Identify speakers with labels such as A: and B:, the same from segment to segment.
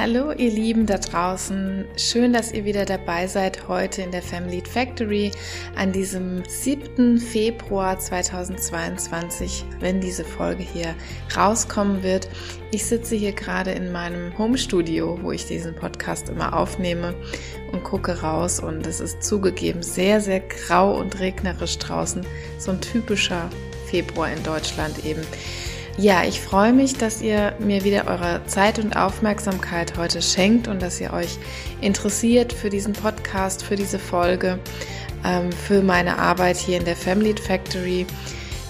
A: Hallo ihr Lieben da draußen, schön, dass ihr wieder dabei seid heute in der Family Factory an diesem 7. Februar 2022, wenn diese Folge hier rauskommen wird. Ich sitze hier gerade in meinem Home Studio, wo ich diesen Podcast immer aufnehme und gucke raus und es ist zugegeben sehr, sehr grau und regnerisch draußen, so ein typischer Februar in Deutschland eben. Ja, ich freue mich, dass ihr mir wieder eure Zeit und Aufmerksamkeit heute schenkt und dass ihr euch interessiert für diesen Podcast, für diese Folge, ähm, für meine Arbeit hier in der Family Factory.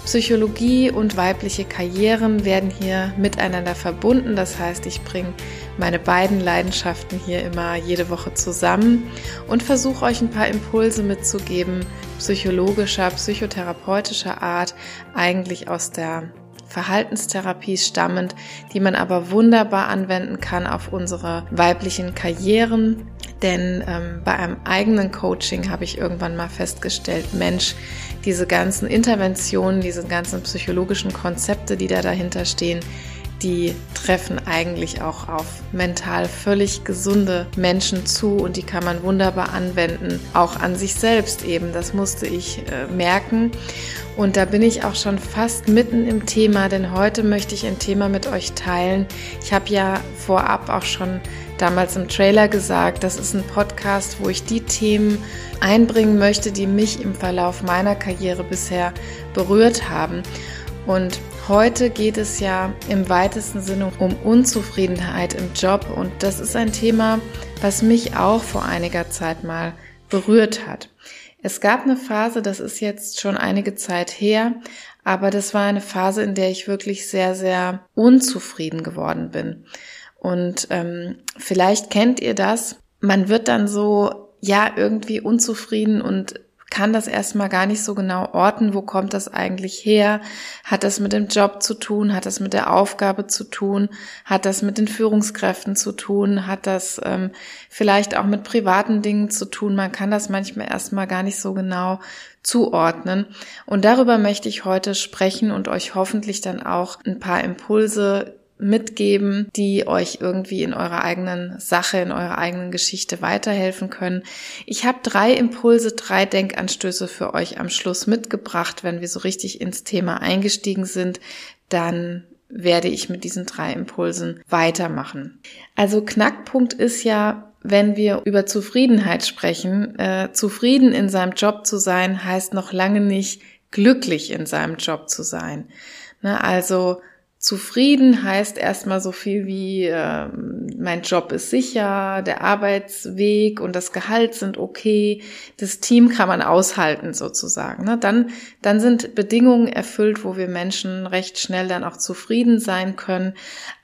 A: Psychologie und weibliche Karrieren werden hier miteinander verbunden. Das heißt, ich bringe meine beiden Leidenschaften hier immer jede Woche zusammen und versuche euch ein paar Impulse mitzugeben, psychologischer, psychotherapeutischer Art, eigentlich aus der Verhaltenstherapie stammend, die man aber wunderbar anwenden kann auf unsere weiblichen Karrieren. Denn ähm, bei einem eigenen Coaching habe ich irgendwann mal festgestellt, Mensch, diese ganzen Interventionen, diese ganzen psychologischen Konzepte, die da dahinter stehen, die treffen eigentlich auch auf mental völlig gesunde Menschen zu und die kann man wunderbar anwenden, auch an sich selbst eben. Das musste ich äh, merken. Und da bin ich auch schon fast mitten im Thema, denn heute möchte ich ein Thema mit euch teilen. Ich habe ja vorab auch schon damals im Trailer gesagt, das ist ein Podcast, wo ich die Themen einbringen möchte, die mich im Verlauf meiner Karriere bisher berührt haben. Und heute geht es ja im weitesten Sinne um Unzufriedenheit im Job und das ist ein Thema, was mich auch vor einiger Zeit mal berührt hat. Es gab eine Phase, das ist jetzt schon einige Zeit her, aber das war eine Phase, in der ich wirklich sehr, sehr unzufrieden geworden bin. Und ähm, vielleicht kennt ihr das. Man wird dann so, ja, irgendwie unzufrieden und kann das erstmal gar nicht so genau orten, wo kommt das eigentlich her? Hat das mit dem Job zu tun? Hat das mit der Aufgabe zu tun? Hat das mit den Führungskräften zu tun? Hat das ähm, vielleicht auch mit privaten Dingen zu tun? Man kann das manchmal erstmal gar nicht so genau zuordnen. Und darüber möchte ich heute sprechen und euch hoffentlich dann auch ein paar Impulse mitgeben, die euch irgendwie in eurer eigenen Sache, in eurer eigenen Geschichte weiterhelfen können. Ich habe drei Impulse, drei Denkanstöße für euch am Schluss mitgebracht. Wenn wir so richtig ins Thema eingestiegen sind, dann werde ich mit diesen drei Impulsen weitermachen. Also Knackpunkt ist ja, wenn wir über Zufriedenheit sprechen, äh, zufrieden in seinem Job zu sein, heißt noch lange nicht glücklich in seinem Job zu sein. Ne, also Zufrieden heißt erstmal so viel wie, äh, mein Job ist sicher, der Arbeitsweg und das Gehalt sind okay, das Team kann man aushalten sozusagen. Ne? Dann, dann sind Bedingungen erfüllt, wo wir Menschen recht schnell dann auch zufrieden sein können.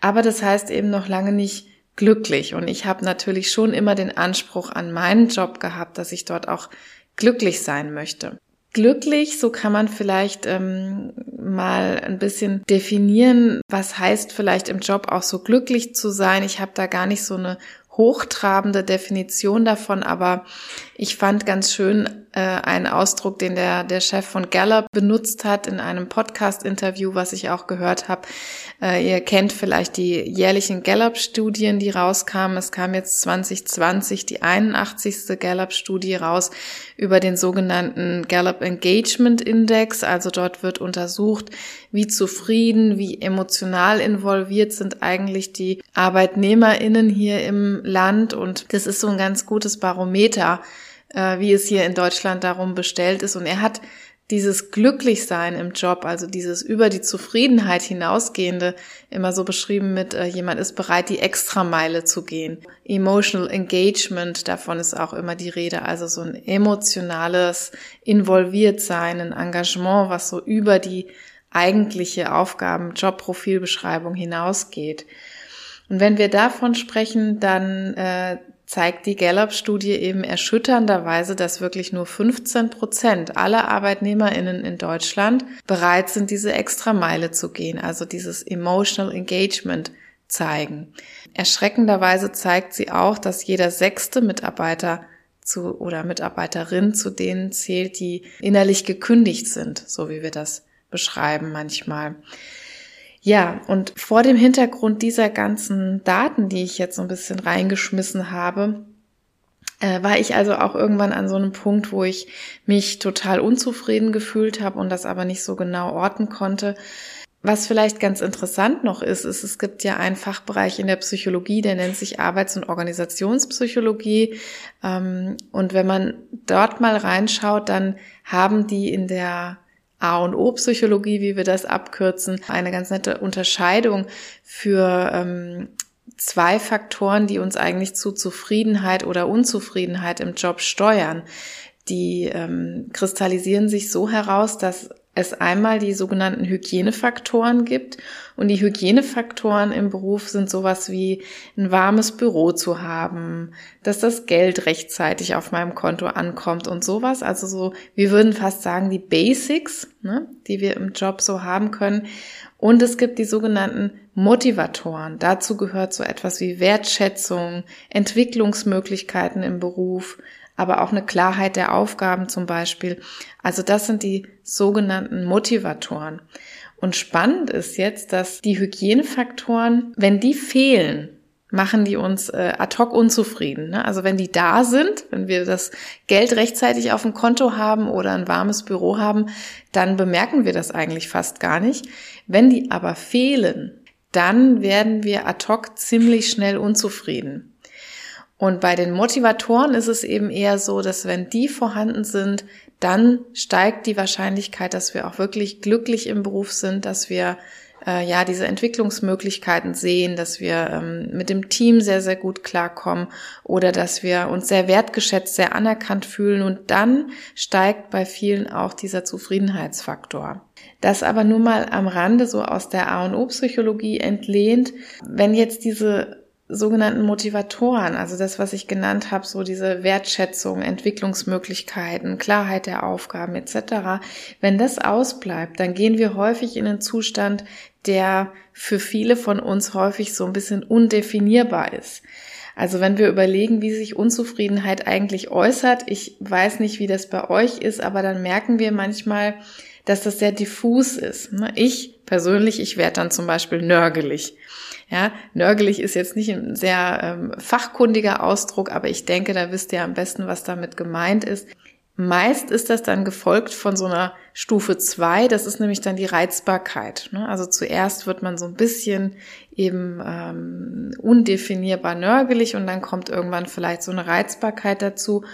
A: Aber das heißt eben noch lange nicht glücklich. Und ich habe natürlich schon immer den Anspruch an meinen Job gehabt, dass ich dort auch glücklich sein möchte glücklich, so kann man vielleicht ähm, mal ein bisschen definieren, was heißt vielleicht im Job auch so glücklich zu sein. Ich habe da gar nicht so eine hochtrabende Definition davon, aber ich fand ganz schön äh, einen Ausdruck, den der, der Chef von Gallup benutzt hat in einem Podcast-Interview, was ich auch gehört habe. Äh, ihr kennt vielleicht die jährlichen Gallup-Studien, die rauskamen. Es kam jetzt 2020 die 81. Gallup-Studie raus über den sogenannten Gallup Engagement Index. Also dort wird untersucht, wie zufrieden, wie emotional involviert sind eigentlich die ArbeitnehmerInnen hier im Land. Und das ist so ein ganz gutes Barometer, äh, wie es hier in Deutschland darum bestellt ist. Und er hat dieses Glücklichsein im Job, also dieses über die Zufriedenheit hinausgehende, immer so beschrieben mit, äh, jemand ist bereit, die Extrameile zu gehen. Emotional Engagement, davon ist auch immer die Rede, also so ein emotionales Involviertsein, ein Engagement, was so über die eigentliche Aufgaben, Jobprofilbeschreibung hinausgeht. Und wenn wir davon sprechen, dann äh, zeigt die Gallup-Studie eben erschütternderweise, dass wirklich nur 15 Prozent aller ArbeitnehmerInnen in Deutschland bereit sind, diese extra Meile zu gehen, also dieses Emotional Engagement zeigen. Erschreckenderweise zeigt sie auch, dass jeder sechste Mitarbeiter zu oder Mitarbeiterin zu denen zählt, die innerlich gekündigt sind, so wie wir das beschreiben manchmal. Ja, und vor dem Hintergrund dieser ganzen Daten, die ich jetzt so ein bisschen reingeschmissen habe, äh, war ich also auch irgendwann an so einem Punkt, wo ich mich total unzufrieden gefühlt habe und das aber nicht so genau orten konnte. Was vielleicht ganz interessant noch ist, ist, es gibt ja einen Fachbereich in der Psychologie, der nennt sich Arbeits- und Organisationspsychologie. Ähm, und wenn man dort mal reinschaut, dann haben die in der A und O Psychologie, wie wir das abkürzen, eine ganz nette Unterscheidung für ähm, zwei Faktoren, die uns eigentlich zu Zufriedenheit oder Unzufriedenheit im Job steuern. Die ähm, kristallisieren sich so heraus, dass es einmal die sogenannten Hygienefaktoren gibt. Und die Hygienefaktoren im Beruf sind sowas wie ein warmes Büro zu haben, dass das Geld rechtzeitig auf meinem Konto ankommt und sowas. Also so, wir würden fast sagen, die Basics, ne, die wir im Job so haben können. Und es gibt die sogenannten Motivatoren. Dazu gehört so etwas wie Wertschätzung, Entwicklungsmöglichkeiten im Beruf, aber auch eine Klarheit der Aufgaben zum Beispiel. Also das sind die sogenannten Motivatoren. Und spannend ist jetzt, dass die Hygienefaktoren, wenn die fehlen, machen die uns äh, ad hoc unzufrieden. Ne? Also wenn die da sind, wenn wir das Geld rechtzeitig auf dem Konto haben oder ein warmes Büro haben, dann bemerken wir das eigentlich fast gar nicht. Wenn die aber fehlen, dann werden wir ad hoc ziemlich schnell unzufrieden. Und bei den Motivatoren ist es eben eher so, dass wenn die vorhanden sind, dann steigt die Wahrscheinlichkeit, dass wir auch wirklich glücklich im Beruf sind, dass wir äh, ja diese Entwicklungsmöglichkeiten sehen, dass wir ähm, mit dem Team sehr, sehr gut klarkommen oder dass wir uns sehr wertgeschätzt, sehr anerkannt fühlen und dann steigt bei vielen auch dieser Zufriedenheitsfaktor. Das aber nur mal am Rande so aus der A und O Psychologie entlehnt, wenn jetzt diese sogenannten Motivatoren, also das, was ich genannt habe, so diese Wertschätzung, Entwicklungsmöglichkeiten, Klarheit der Aufgaben etc., wenn das ausbleibt, dann gehen wir häufig in einen Zustand, der für viele von uns häufig so ein bisschen undefinierbar ist. Also wenn wir überlegen, wie sich Unzufriedenheit eigentlich äußert, ich weiß nicht, wie das bei euch ist, aber dann merken wir manchmal, dass das sehr diffus ist. Ich persönlich, ich werde dann zum Beispiel nörgelig. Ja, nörgelig ist jetzt nicht ein sehr ähm, fachkundiger Ausdruck, aber ich denke, da wisst ihr am besten, was damit gemeint ist. Meist ist das dann gefolgt von so einer Stufe zwei. das ist nämlich dann die Reizbarkeit. Ne? Also zuerst wird man so ein bisschen eben ähm, undefinierbar nörgelig und dann kommt irgendwann vielleicht so eine Reizbarkeit dazu.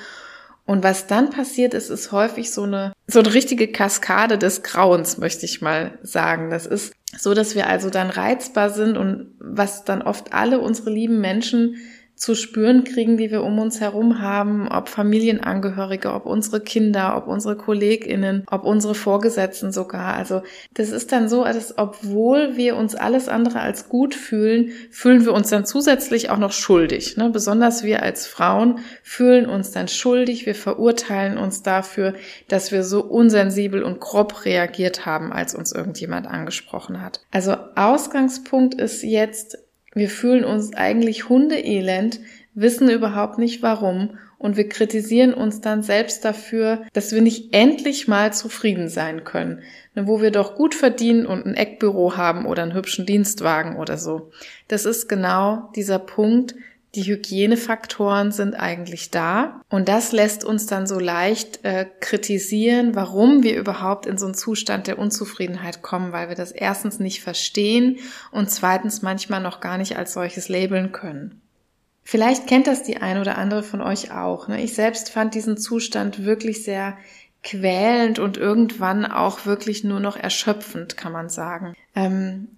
A: Und was dann passiert ist, ist häufig so eine, so eine richtige Kaskade des Grauens, möchte ich mal sagen. Das ist so, dass wir also dann reizbar sind und was dann oft alle unsere lieben Menschen zu spüren kriegen, die wir um uns herum haben, ob Familienangehörige, ob unsere Kinder, ob unsere Kolleginnen, ob unsere Vorgesetzten sogar. Also das ist dann so, dass obwohl wir uns alles andere als gut fühlen, fühlen wir uns dann zusätzlich auch noch schuldig. Ne? Besonders wir als Frauen fühlen uns dann schuldig. Wir verurteilen uns dafür, dass wir so unsensibel und grob reagiert haben, als uns irgendjemand angesprochen hat. Also Ausgangspunkt ist jetzt, wir fühlen uns eigentlich hundeelend, wissen überhaupt nicht warum und wir kritisieren uns dann selbst dafür, dass wir nicht endlich mal zufrieden sein können, ne, wo wir doch gut verdienen und ein Eckbüro haben oder einen hübschen Dienstwagen oder so. Das ist genau dieser Punkt, die Hygienefaktoren sind eigentlich da und das lässt uns dann so leicht äh, kritisieren, warum wir überhaupt in so einen Zustand der Unzufriedenheit kommen, weil wir das erstens nicht verstehen und zweitens manchmal noch gar nicht als solches labeln können. Vielleicht kennt das die ein oder andere von euch auch. Ne? Ich selbst fand diesen Zustand wirklich sehr quälend und irgendwann auch wirklich nur noch erschöpfend, kann man sagen. Ähm,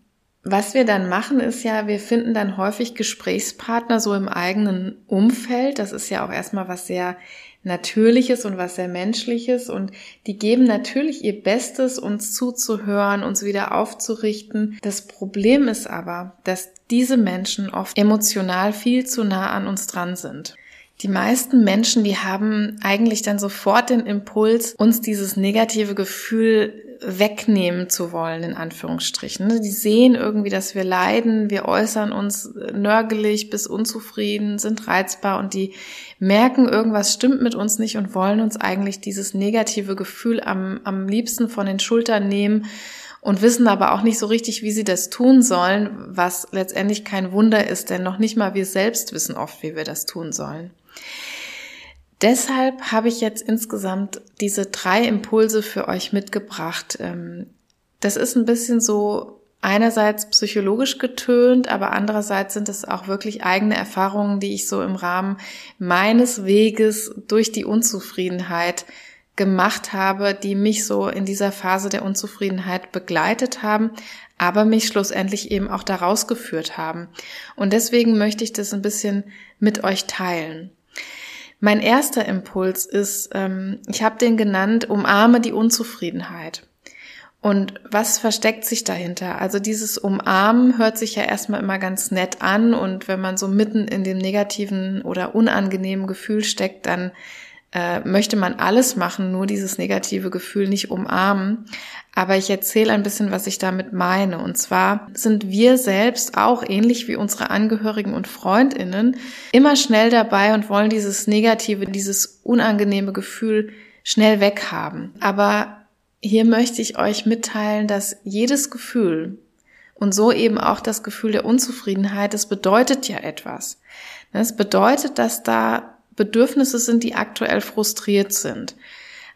A: was wir dann machen, ist ja, wir finden dann häufig Gesprächspartner so im eigenen Umfeld. Das ist ja auch erstmal was sehr Natürliches und was sehr Menschliches und die geben natürlich ihr Bestes, uns zuzuhören, uns wieder aufzurichten. Das Problem ist aber, dass diese Menschen oft emotional viel zu nah an uns dran sind. Die meisten Menschen, die haben eigentlich dann sofort den Impuls, uns dieses negative Gefühl wegnehmen zu wollen, in Anführungsstrichen. Die sehen irgendwie, dass wir leiden, wir äußern uns nörgelig bis unzufrieden, sind reizbar und die merken, irgendwas stimmt mit uns nicht und wollen uns eigentlich dieses negative Gefühl am, am liebsten von den Schultern nehmen und wissen aber auch nicht so richtig, wie sie das tun sollen, was letztendlich kein Wunder ist, denn noch nicht mal wir selbst wissen oft, wie wir das tun sollen. Deshalb habe ich jetzt insgesamt diese drei Impulse für euch mitgebracht. Ähm, das ist ein bisschen so einerseits psychologisch getönt, aber andererseits sind es auch wirklich eigene Erfahrungen, die ich so im Rahmen meines Weges durch die Unzufriedenheit gemacht habe, die mich so in dieser Phase der Unzufriedenheit begleitet haben, aber mich schlussendlich eben auch daraus geführt haben. Und deswegen möchte ich das ein bisschen mit euch teilen. Mein erster Impuls ist, ähm, ich habe den genannt, umarme die Unzufriedenheit. Und was versteckt sich dahinter? Also dieses Umarmen hört sich ja erstmal immer ganz nett an und wenn man so mitten in dem negativen oder unangenehmen Gefühl steckt, dann äh, möchte man alles machen, nur dieses negative Gefühl nicht umarmen. Aber ich erzähle ein bisschen, was ich damit meine. Und zwar sind wir selbst auch ähnlich wie unsere Angehörigen und Freundinnen immer schnell dabei und wollen dieses negative, dieses unangenehme Gefühl schnell weghaben. Aber hier möchte ich euch mitteilen, dass jedes Gefühl und so eben auch das Gefühl der Unzufriedenheit, das bedeutet ja etwas. Das bedeutet, dass da Bedürfnisse sind, die aktuell frustriert sind.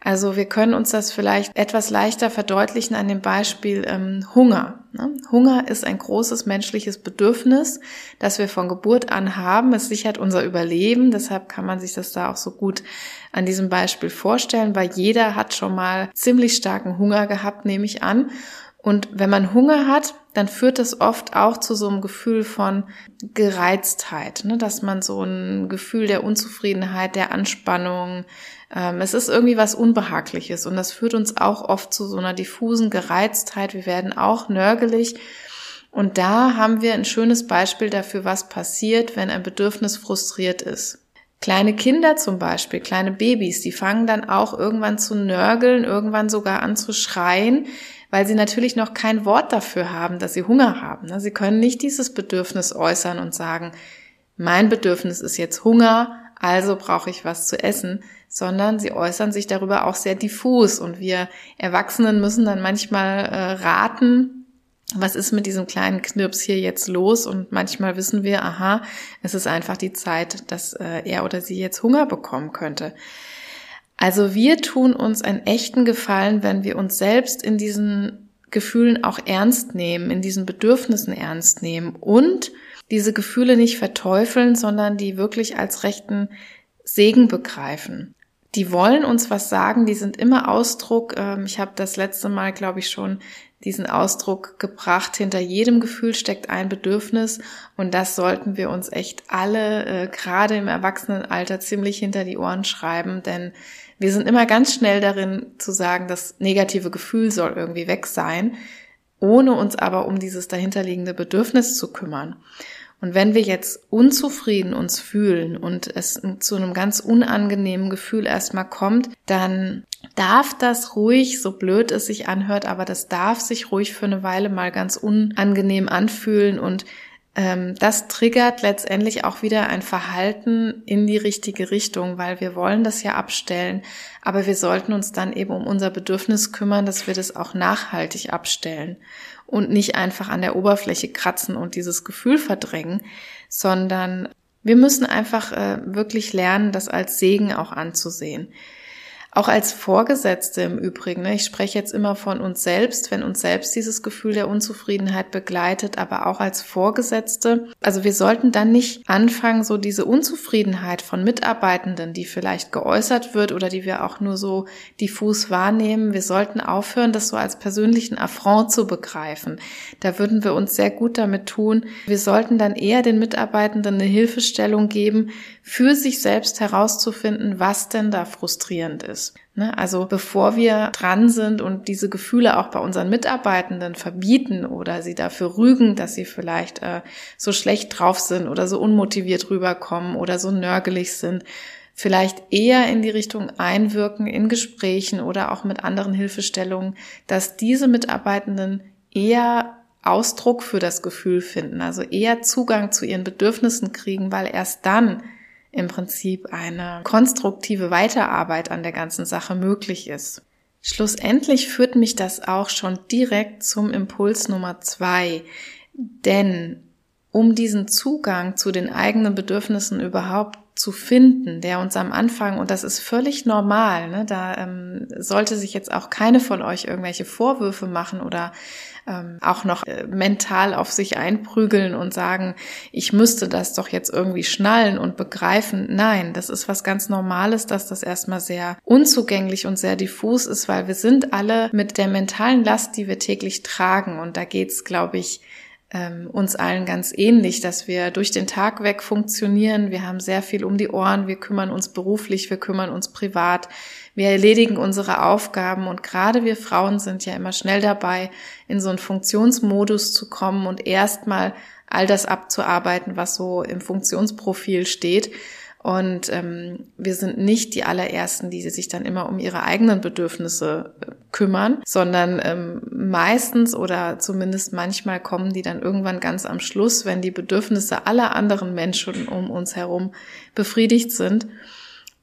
A: Also wir können uns das vielleicht etwas leichter verdeutlichen an dem Beispiel ähm, Hunger. Ne? Hunger ist ein großes menschliches Bedürfnis, das wir von Geburt an haben. Es sichert unser Überleben. Deshalb kann man sich das da auch so gut an diesem Beispiel vorstellen, weil jeder hat schon mal ziemlich starken Hunger gehabt, nehme ich an. Und wenn man Hunger hat, dann führt das oft auch zu so einem Gefühl von Gereiztheit, ne? dass man so ein Gefühl der Unzufriedenheit, der Anspannung, ähm, es ist irgendwie was Unbehagliches und das führt uns auch oft zu so einer diffusen Gereiztheit. Wir werden auch nörgelig. Und da haben wir ein schönes Beispiel dafür, was passiert, wenn ein Bedürfnis frustriert ist. Kleine Kinder zum Beispiel, kleine Babys, die fangen dann auch irgendwann zu nörgeln, irgendwann sogar an zu schreien, weil sie natürlich noch kein Wort dafür haben, dass sie Hunger haben. Ne? Sie können nicht dieses Bedürfnis äußern und sagen, mein Bedürfnis ist jetzt Hunger, also brauche ich was zu essen, sondern sie äußern sich darüber auch sehr diffus und wir Erwachsenen müssen dann manchmal äh, raten, was ist mit diesem kleinen Knirps hier jetzt los? Und manchmal wissen wir, aha, es ist einfach die Zeit, dass äh, er oder sie jetzt Hunger bekommen könnte. Also wir tun uns einen echten Gefallen, wenn wir uns selbst in diesen Gefühlen auch ernst nehmen, in diesen Bedürfnissen ernst nehmen und diese Gefühle nicht verteufeln, sondern die wirklich als rechten Segen begreifen. Die wollen uns was sagen, die sind immer Ausdruck. Ähm, ich habe das letzte Mal, glaube ich, schon diesen Ausdruck gebracht. Hinter jedem Gefühl steckt ein Bedürfnis und das sollten wir uns echt alle, äh, gerade im Erwachsenenalter, ziemlich hinter die Ohren schreiben, denn wir sind immer ganz schnell darin zu sagen, das negative Gefühl soll irgendwie weg sein, ohne uns aber um dieses dahinterliegende Bedürfnis zu kümmern. Und wenn wir jetzt unzufrieden uns fühlen und es zu einem ganz unangenehmen Gefühl erstmal kommt, dann darf das ruhig, so blöd es sich anhört, aber das darf sich ruhig für eine Weile mal ganz unangenehm anfühlen und das triggert letztendlich auch wieder ein Verhalten in die richtige Richtung, weil wir wollen das ja abstellen, aber wir sollten uns dann eben um unser Bedürfnis kümmern, dass wir das auch nachhaltig abstellen und nicht einfach an der Oberfläche kratzen und dieses Gefühl verdrängen, sondern wir müssen einfach äh, wirklich lernen, das als Segen auch anzusehen. Auch als Vorgesetzte im Übrigen. Ne? Ich spreche jetzt immer von uns selbst, wenn uns selbst dieses Gefühl der Unzufriedenheit begleitet, aber auch als Vorgesetzte. Also wir sollten dann nicht anfangen, so diese Unzufriedenheit von Mitarbeitenden, die vielleicht geäußert wird oder die wir auch nur so diffus wahrnehmen. Wir sollten aufhören, das so als persönlichen Affront zu begreifen. Da würden wir uns sehr gut damit tun. Wir sollten dann eher den Mitarbeitenden eine Hilfestellung geben, für sich selbst herauszufinden, was denn da frustrierend ist. Ne? Also bevor wir dran sind und diese Gefühle auch bei unseren Mitarbeitenden verbieten oder sie dafür rügen, dass sie vielleicht äh, so schlecht drauf sind oder so unmotiviert rüberkommen oder so nörgelig sind, vielleicht eher in die Richtung einwirken in Gesprächen oder auch mit anderen Hilfestellungen, dass diese Mitarbeitenden eher Ausdruck für das Gefühl finden, also eher Zugang zu ihren Bedürfnissen kriegen, weil erst dann im Prinzip eine konstruktive Weiterarbeit an der ganzen Sache möglich ist. Schlussendlich führt mich das auch schon direkt zum Impuls Nummer zwei, denn um diesen Zugang zu den eigenen Bedürfnissen überhaupt zu finden, der uns am Anfang, und das ist völlig normal, ne, da ähm, sollte sich jetzt auch keine von euch irgendwelche Vorwürfe machen oder ähm, auch noch äh, mental auf sich einprügeln und sagen, ich müsste das doch jetzt irgendwie schnallen und begreifen. Nein, das ist was ganz Normales, dass das erstmal sehr unzugänglich und sehr diffus ist, weil wir sind alle mit der mentalen Last, die wir täglich tragen. Und da geht's, glaube ich, ähm, uns allen ganz ähnlich, dass wir durch den Tag weg funktionieren. Wir haben sehr viel um die Ohren. Wir kümmern uns beruflich, wir kümmern uns privat. Wir erledigen unsere Aufgaben und gerade wir Frauen sind ja immer schnell dabei, in so einen Funktionsmodus zu kommen und erstmal all das abzuarbeiten, was so im Funktionsprofil steht. Und ähm, wir sind nicht die allerersten, die sich dann immer um ihre eigenen Bedürfnisse äh, kümmern, sondern ähm, meistens oder zumindest manchmal kommen die dann irgendwann ganz am Schluss, wenn die Bedürfnisse aller anderen Menschen um uns herum befriedigt sind.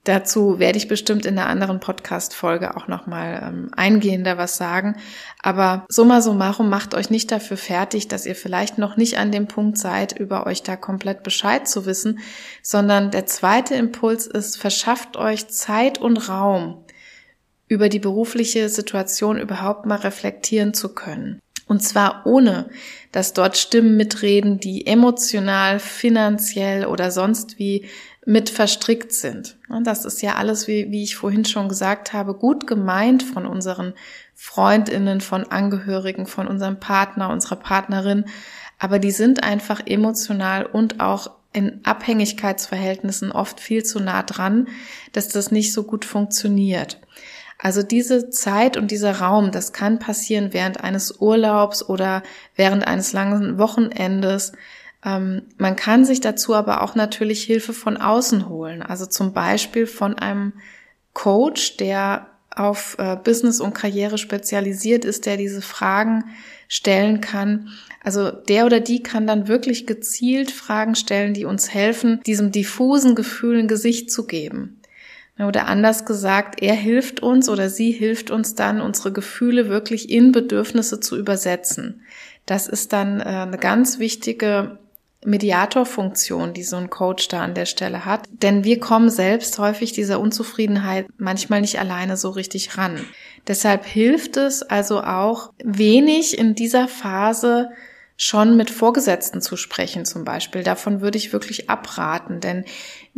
A: Dazu werde ich bestimmt in einer anderen Podcast-Folge auch nochmal ähm, eingehender was sagen. Aber summa summarum macht euch nicht dafür fertig, dass ihr vielleicht noch nicht an dem Punkt seid, über euch da komplett Bescheid zu wissen, sondern der zweite Impuls ist, verschafft euch Zeit und Raum, über die berufliche Situation überhaupt mal reflektieren zu können. Und zwar ohne, dass dort Stimmen mitreden, die emotional, finanziell oder sonst wie mit verstrickt sind. Das ist ja alles, wie, wie ich vorhin schon gesagt habe, gut gemeint von unseren Freundinnen, von Angehörigen, von unserem Partner, unserer Partnerin. Aber die sind einfach emotional und auch in Abhängigkeitsverhältnissen oft viel zu nah dran, dass das nicht so gut funktioniert. Also diese Zeit und dieser Raum, das kann passieren während eines Urlaubs oder während eines langen Wochenendes. Ähm, man kann sich dazu aber auch natürlich Hilfe von außen holen. Also zum Beispiel von einem Coach, der auf äh, Business und Karriere spezialisiert ist, der diese Fragen stellen kann. Also der oder die kann dann wirklich gezielt Fragen stellen, die uns helfen, diesem diffusen Gefühl ein Gesicht zu geben. Oder anders gesagt, er hilft uns oder sie hilft uns dann, unsere Gefühle wirklich in Bedürfnisse zu übersetzen. Das ist dann äh, eine ganz wichtige Mediatorfunktion, die so ein Coach da an der Stelle hat. Denn wir kommen selbst häufig dieser Unzufriedenheit manchmal nicht alleine so richtig ran. Deshalb hilft es also auch wenig in dieser Phase schon mit Vorgesetzten zu sprechen zum Beispiel. Davon würde ich wirklich abraten, denn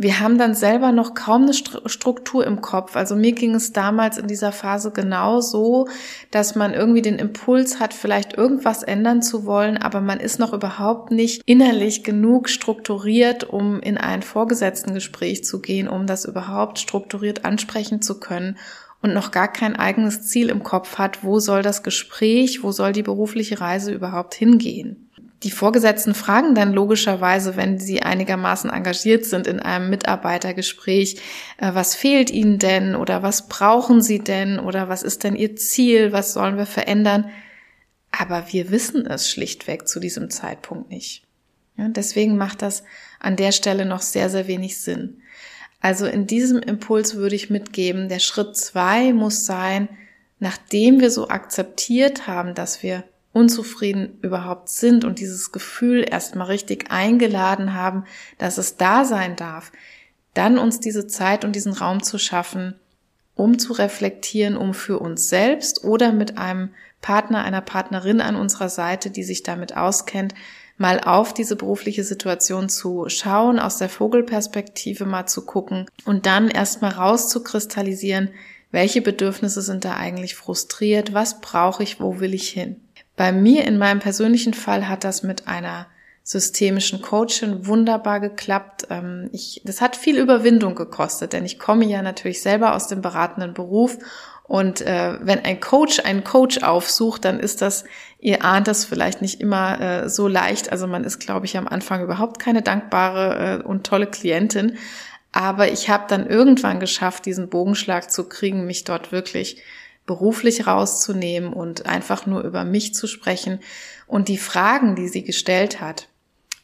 A: wir haben dann selber noch kaum eine Struktur im Kopf. Also mir ging es damals in dieser Phase genau so, dass man irgendwie den Impuls hat, vielleicht irgendwas ändern zu wollen, aber man ist noch überhaupt nicht innerlich genug strukturiert, um in ein Vorgesetztengespräch zu gehen, um das überhaupt strukturiert ansprechen zu können und noch gar kein eigenes Ziel im Kopf hat, wo soll das Gespräch, wo soll die berufliche Reise überhaupt hingehen. Die Vorgesetzten fragen dann logischerweise, wenn sie einigermaßen engagiert sind in einem Mitarbeitergespräch, äh, was fehlt ihnen denn oder was brauchen sie denn oder was ist denn ihr Ziel, was sollen wir verändern. Aber wir wissen es schlichtweg zu diesem Zeitpunkt nicht. Ja, deswegen macht das an der Stelle noch sehr, sehr wenig Sinn. Also in diesem Impuls würde ich mitgeben, der Schritt zwei muss sein, nachdem wir so akzeptiert haben, dass wir unzufrieden überhaupt sind und dieses Gefühl erstmal richtig eingeladen haben, dass es da sein darf, dann uns diese Zeit und diesen Raum zu schaffen, um zu reflektieren, um für uns selbst oder mit einem Partner, einer Partnerin an unserer Seite, die sich damit auskennt, mal auf diese berufliche Situation zu schauen, aus der Vogelperspektive mal zu gucken und dann erstmal rauszukristallisieren, welche Bedürfnisse sind da eigentlich frustriert, was brauche ich, wo will ich hin. Bei mir in meinem persönlichen Fall hat das mit einer systemischen Coachin wunderbar geklappt. Ähm, ich, das hat viel Überwindung gekostet, denn ich komme ja natürlich selber aus dem beratenden Beruf und äh, wenn ein Coach einen Coach aufsucht, dann ist das, ihr ahnt das vielleicht nicht immer äh, so leicht. Also man ist, glaube ich, am Anfang überhaupt keine dankbare äh, und tolle Klientin. Aber ich habe dann irgendwann geschafft, diesen Bogenschlag zu kriegen, mich dort wirklich beruflich rauszunehmen und einfach nur über mich zu sprechen. Und die Fragen, die sie gestellt hat,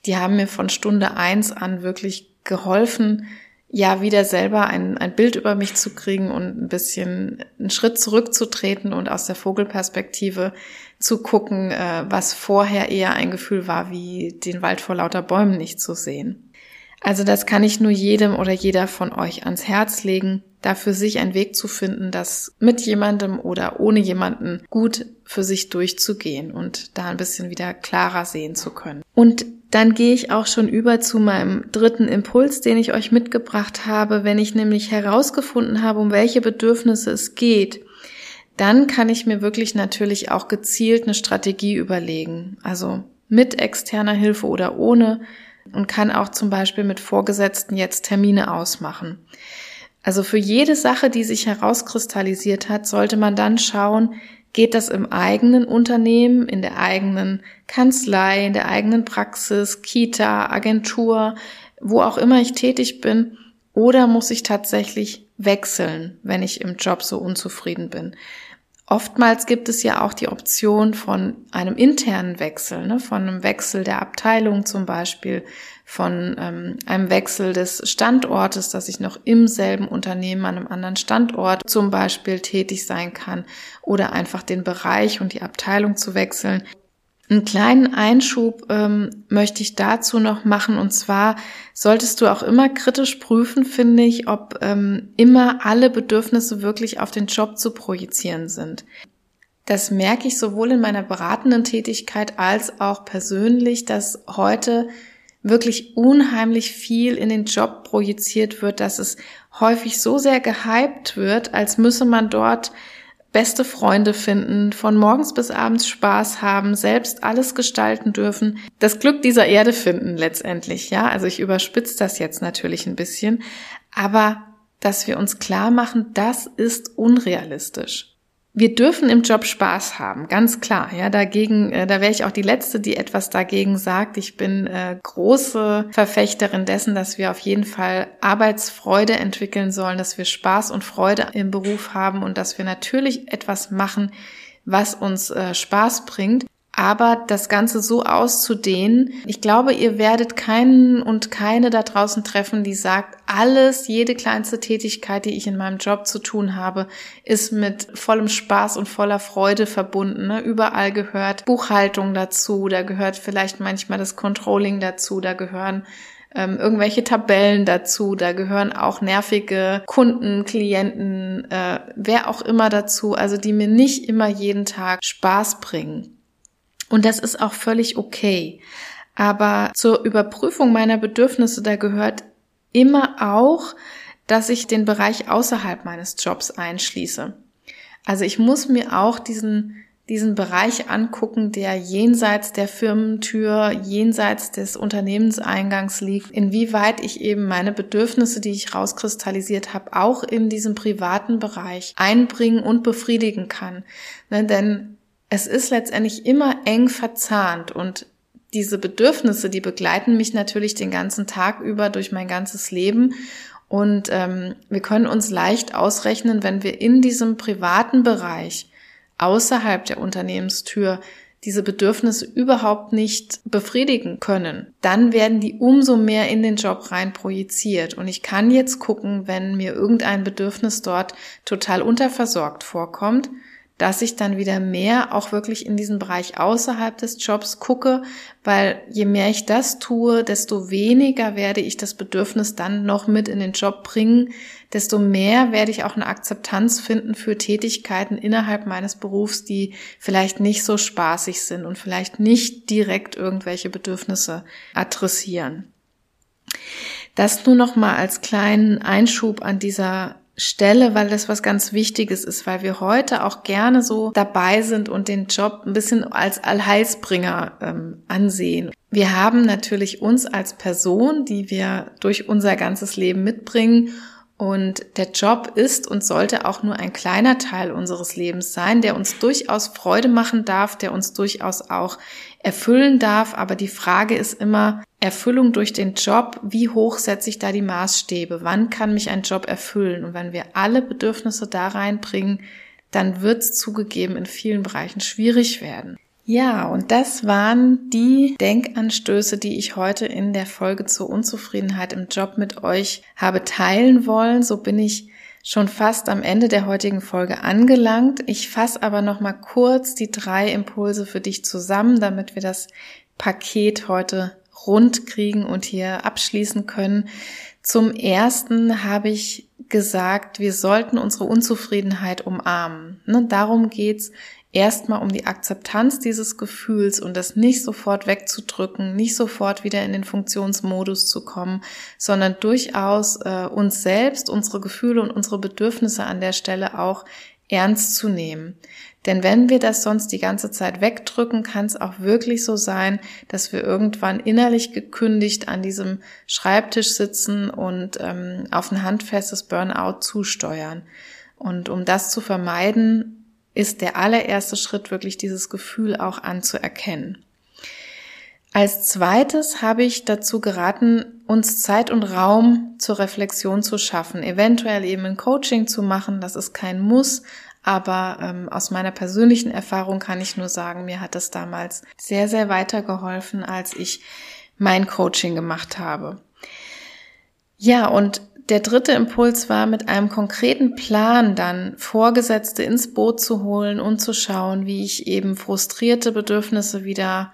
A: die haben mir von Stunde eins an wirklich geholfen, ja wieder selber ein, ein Bild über mich zu kriegen und ein bisschen einen Schritt zurückzutreten und aus der Vogelperspektive zu gucken, äh, was vorher eher ein Gefühl war, wie den Wald vor lauter Bäumen nicht zu sehen. Also das kann ich nur jedem oder jeder von euch ans Herz legen, da für sich einen Weg zu finden, das mit jemandem oder ohne jemanden gut für sich durchzugehen und da ein bisschen wieder klarer sehen zu können. Und dann gehe ich auch schon über zu meinem dritten Impuls, den ich euch mitgebracht habe. Wenn ich nämlich herausgefunden habe, um welche Bedürfnisse es geht, dann kann ich mir wirklich natürlich auch gezielt eine Strategie überlegen. Also mit externer Hilfe oder ohne und kann auch zum Beispiel mit Vorgesetzten jetzt Termine ausmachen. Also für jede Sache, die sich herauskristallisiert hat, sollte man dann schauen, Geht das im eigenen Unternehmen, in der eigenen Kanzlei, in der eigenen Praxis, Kita, Agentur, wo auch immer ich tätig bin? Oder muss ich tatsächlich wechseln, wenn ich im Job so unzufrieden bin? Oftmals gibt es ja auch die Option von einem internen Wechsel, ne, von einem Wechsel der Abteilung zum Beispiel, von ähm, einem Wechsel des Standortes, dass ich noch im selben Unternehmen an einem anderen Standort zum Beispiel tätig sein kann oder einfach den Bereich und die Abteilung zu wechseln. Einen kleinen Einschub ähm, möchte ich dazu noch machen und zwar solltest du auch immer kritisch prüfen, finde ich, ob ähm, immer alle Bedürfnisse wirklich auf den Job zu projizieren sind. Das merke ich sowohl in meiner beratenden Tätigkeit als auch persönlich, dass heute wirklich unheimlich viel in den Job projiziert wird, dass es häufig so sehr gehypt wird, als müsse man dort beste Freunde finden, von morgens bis abends Spaß haben, selbst alles gestalten dürfen, das Glück dieser Erde finden letztendlich, ja. Also ich überspitze das jetzt natürlich ein bisschen, aber dass wir uns klar machen, das ist unrealistisch wir dürfen im Job Spaß haben, ganz klar. Ja, dagegen, äh, da wäre ich auch die letzte, die etwas dagegen sagt. Ich bin äh, große Verfechterin dessen, dass wir auf jeden Fall Arbeitsfreude entwickeln sollen, dass wir Spaß und Freude im Beruf haben und dass wir natürlich etwas machen, was uns äh, Spaß bringt. Aber das Ganze so auszudehnen, ich glaube, ihr werdet keinen und keine da draußen treffen, die sagt, alles, jede kleinste Tätigkeit, die ich in meinem Job zu tun habe, ist mit vollem Spaß und voller Freude verbunden. Ne? Überall gehört Buchhaltung dazu, da gehört vielleicht manchmal das Controlling dazu, da gehören ähm, irgendwelche Tabellen dazu, da gehören auch nervige Kunden, Klienten, äh, wer auch immer dazu, also die mir nicht immer jeden Tag Spaß bringen. Und das ist auch völlig okay. Aber zur Überprüfung meiner Bedürfnisse, da gehört immer auch, dass ich den Bereich außerhalb meines Jobs einschließe. Also ich muss mir auch diesen, diesen Bereich angucken, der jenseits der Firmentür, jenseits des Unternehmenseingangs liegt, inwieweit ich eben meine Bedürfnisse, die ich rauskristallisiert habe, auch in diesem privaten Bereich einbringen und befriedigen kann. Ne, denn es ist letztendlich immer eng verzahnt und diese Bedürfnisse, die begleiten mich natürlich den ganzen Tag über durch mein ganzes Leben. Und ähm, wir können uns leicht ausrechnen, wenn wir in diesem privaten Bereich außerhalb der Unternehmenstür diese Bedürfnisse überhaupt nicht befriedigen können, dann werden die umso mehr in den Job rein projiziert. Und ich kann jetzt gucken, wenn mir irgendein Bedürfnis dort total unterversorgt vorkommt, dass ich dann wieder mehr auch wirklich in diesen Bereich außerhalb des Jobs gucke, weil je mehr ich das tue, desto weniger werde ich das Bedürfnis dann noch mit in den Job bringen, desto mehr werde ich auch eine Akzeptanz finden für Tätigkeiten innerhalb meines Berufs, die vielleicht nicht so spaßig sind und vielleicht nicht direkt irgendwelche Bedürfnisse adressieren. Das nur noch mal als kleinen Einschub an dieser Stelle, weil das was ganz Wichtiges ist, weil wir heute auch gerne so dabei sind und den Job ein bisschen als Allheilsbringer ähm, ansehen. Wir haben natürlich uns als Person, die wir durch unser ganzes Leben mitbringen und der Job ist und sollte auch nur ein kleiner Teil unseres Lebens sein, der uns durchaus Freude machen darf, der uns durchaus auch erfüllen darf. Aber die Frage ist immer, Erfüllung durch den Job, wie hoch setze ich da die Maßstäbe? Wann kann mich ein Job erfüllen? Und wenn wir alle Bedürfnisse da reinbringen, dann wird es zugegeben in vielen Bereichen schwierig werden. Ja, und das waren die Denkanstöße, die ich heute in der Folge zur Unzufriedenheit im Job mit euch habe teilen wollen. So bin ich schon fast am Ende der heutigen Folge angelangt. Ich fasse aber noch mal kurz die drei Impulse für dich zusammen, damit wir das Paket heute rund kriegen und hier abschließen können. Zum ersten habe ich gesagt, wir sollten unsere Unzufriedenheit umarmen. Ne, darum geht's erstmal um die Akzeptanz dieses Gefühls und das nicht sofort wegzudrücken, nicht sofort wieder in den Funktionsmodus zu kommen, sondern durchaus äh, uns selbst, unsere Gefühle und unsere Bedürfnisse an der Stelle auch ernst zu nehmen. Denn wenn wir das sonst die ganze Zeit wegdrücken, kann es auch wirklich so sein, dass wir irgendwann innerlich gekündigt an diesem Schreibtisch sitzen und ähm, auf ein handfestes Burnout zusteuern. Und um das zu vermeiden, ist der allererste Schritt wirklich dieses Gefühl auch anzuerkennen. Als zweites habe ich dazu geraten, uns Zeit und Raum zur Reflexion zu schaffen, eventuell eben ein Coaching zu machen. Das ist kein Muss, aber ähm, aus meiner persönlichen Erfahrung kann ich nur sagen, mir hat das damals sehr, sehr weitergeholfen, als ich mein Coaching gemacht habe. Ja, und der dritte Impuls war, mit einem konkreten Plan dann Vorgesetzte ins Boot zu holen und zu schauen, wie ich eben frustrierte Bedürfnisse wieder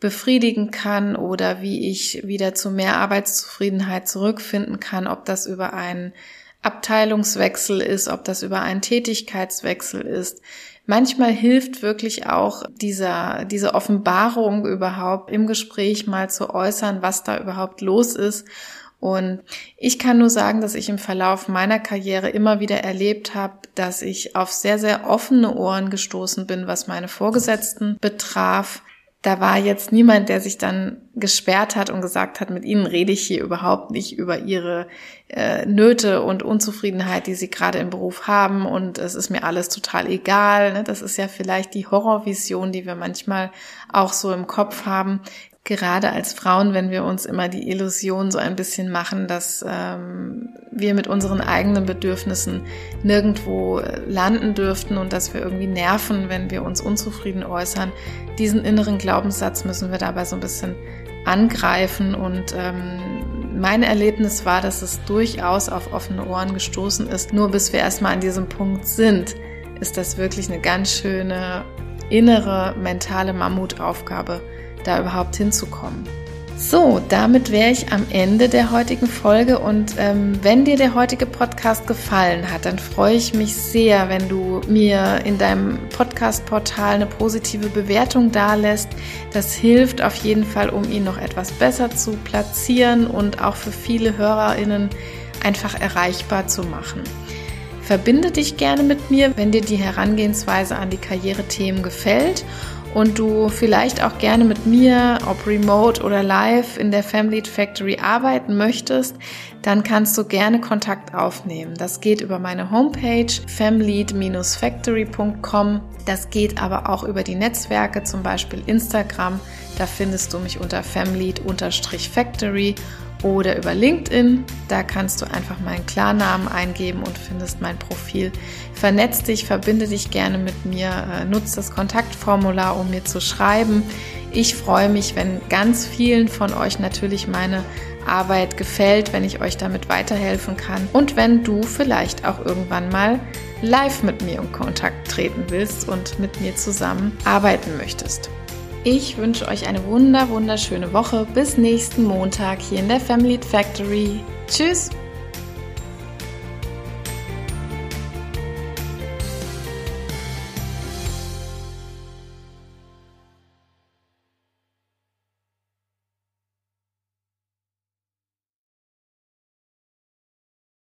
A: befriedigen kann oder wie ich wieder zu mehr Arbeitszufriedenheit zurückfinden kann, ob das über einen Abteilungswechsel ist, ob das über einen Tätigkeitswechsel ist. Manchmal hilft wirklich auch dieser, diese Offenbarung überhaupt im Gespräch mal zu äußern, was da überhaupt los ist und ich kann nur sagen, dass ich im Verlauf meiner Karriere immer wieder erlebt habe, dass ich auf sehr, sehr offene Ohren gestoßen bin, was meine Vorgesetzten betraf. Da war jetzt niemand, der sich dann gesperrt hat und gesagt hat, mit Ihnen rede ich hier überhaupt nicht über Ihre äh, Nöte und Unzufriedenheit, die Sie gerade im Beruf haben und es ist mir alles total egal. Ne? Das ist ja vielleicht die Horrorvision, die wir manchmal auch so im Kopf haben gerade als Frauen, wenn wir uns immer die Illusion so ein bisschen machen, dass ähm, wir mit unseren eigenen Bedürfnissen nirgendwo äh, landen dürften und dass wir irgendwie nerven, wenn wir uns unzufrieden äußern. Diesen inneren Glaubenssatz müssen wir dabei so ein bisschen angreifen und ähm, mein Erlebnis war, dass es durchaus auf offene Ohren gestoßen ist. Nur bis wir erstmal an diesem Punkt sind, ist das wirklich eine ganz schöne innere mentale Mammutaufgabe, da überhaupt hinzukommen. So, damit wäre ich am Ende der heutigen Folge und ähm, wenn dir der heutige Podcast gefallen hat, dann freue ich mich sehr, wenn du mir in deinem Podcast-Portal eine positive Bewertung dalässt. Das hilft auf jeden Fall, um ihn noch etwas besser zu platzieren und auch für viele HörerInnen einfach erreichbar zu machen. Verbinde dich gerne mit mir, wenn dir die Herangehensweise an die Karrierethemen gefällt und du vielleicht auch gerne mit mir, ob remote oder live, in der Family Factory arbeiten möchtest, dann kannst du gerne Kontakt aufnehmen. Das geht über meine Homepage family-factory.com. Das geht aber auch über die Netzwerke, zum Beispiel Instagram. Da findest du mich unter family-factory oder über LinkedIn. Da kannst du einfach meinen Klarnamen eingeben und findest mein Profil. Vernetz dich, verbinde dich gerne mit mir, äh, nutze das Kontaktformular, um mir zu schreiben. Ich freue mich, wenn ganz vielen von euch natürlich meine Arbeit gefällt, wenn ich euch damit weiterhelfen kann und wenn du vielleicht auch irgendwann mal live mit mir in Kontakt treten willst und mit mir zusammen arbeiten möchtest. Ich wünsche euch eine wunder wunderschöne Woche. Bis nächsten Montag hier in der Family Factory. Tschüss!